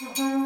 Mm-hmm.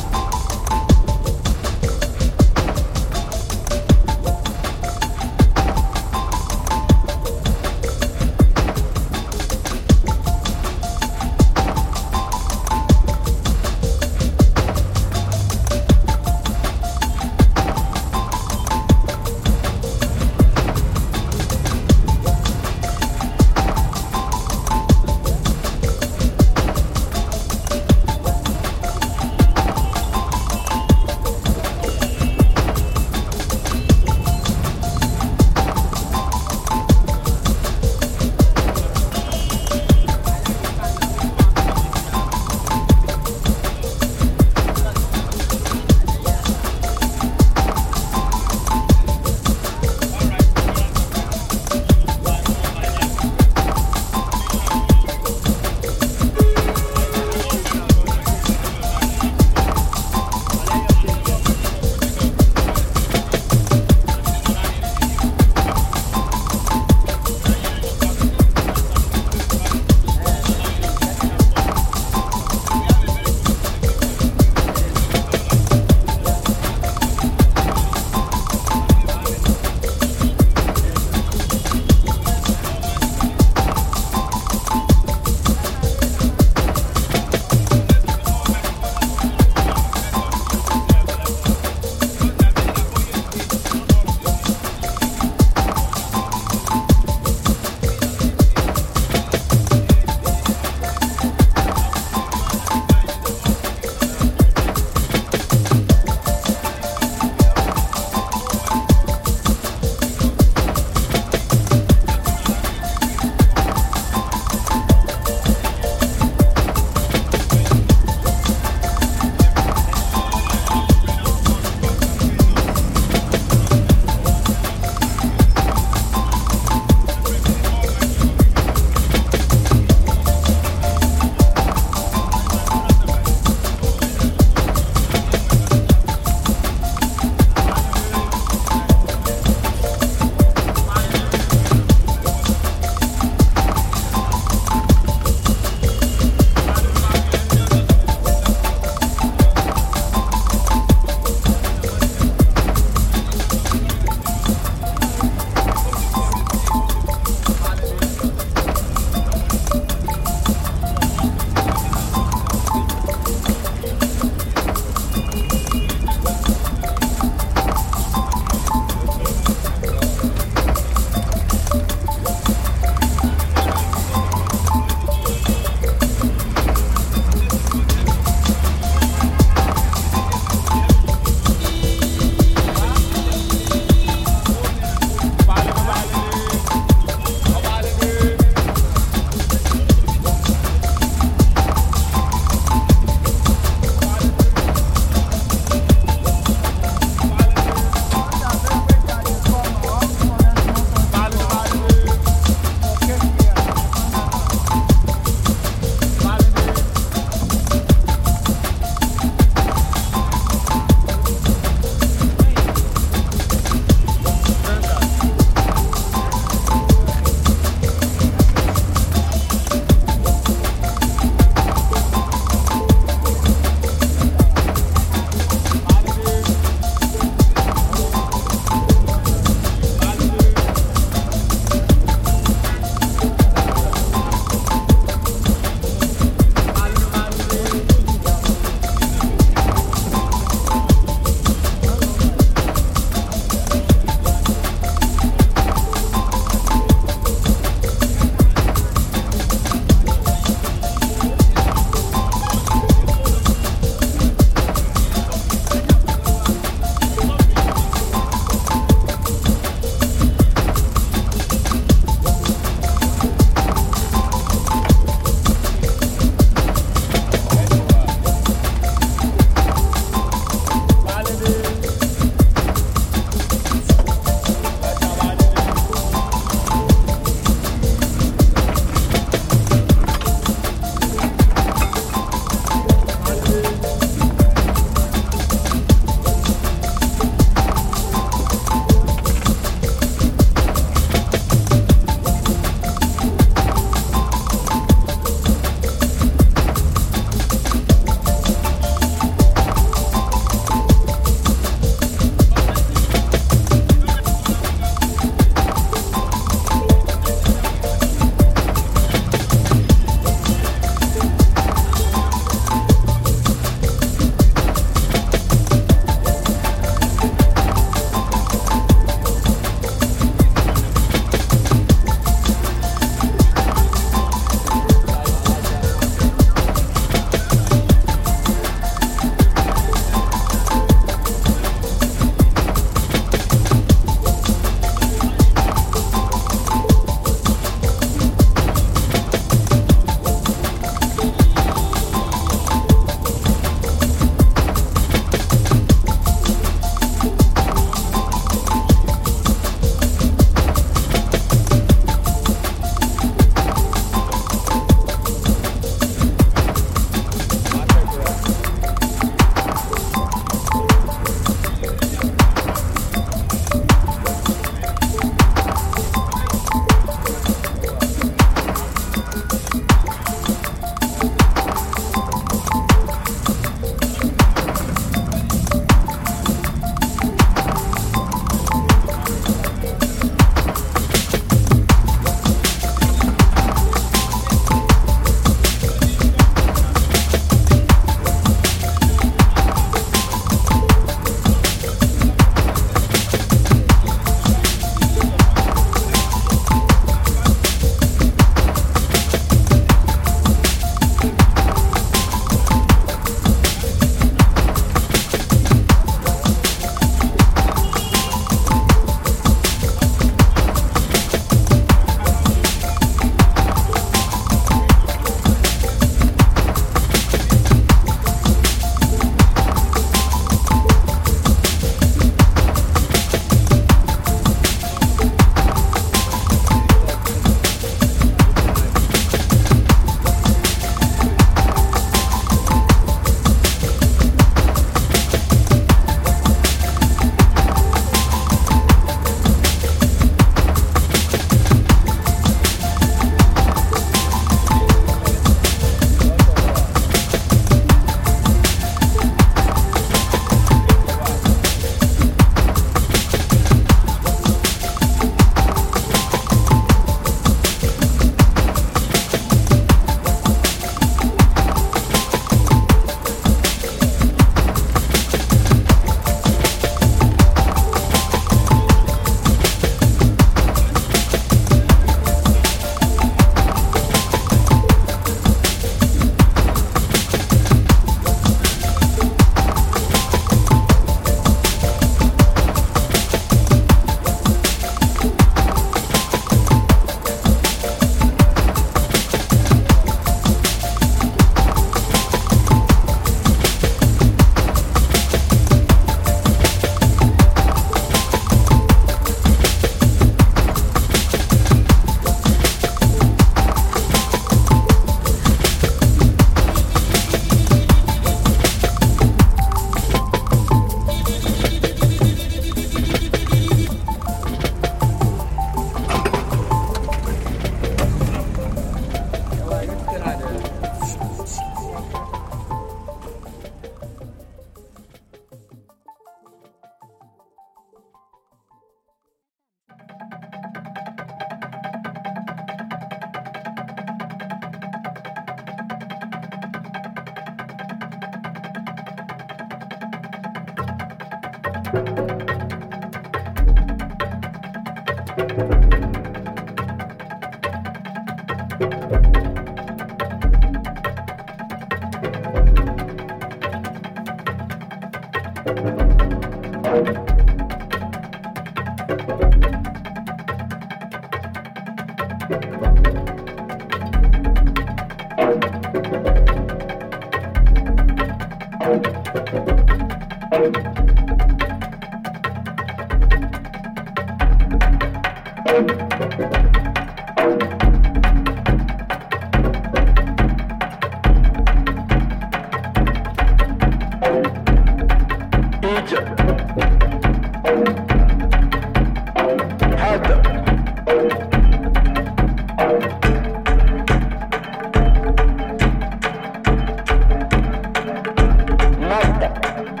Namaste.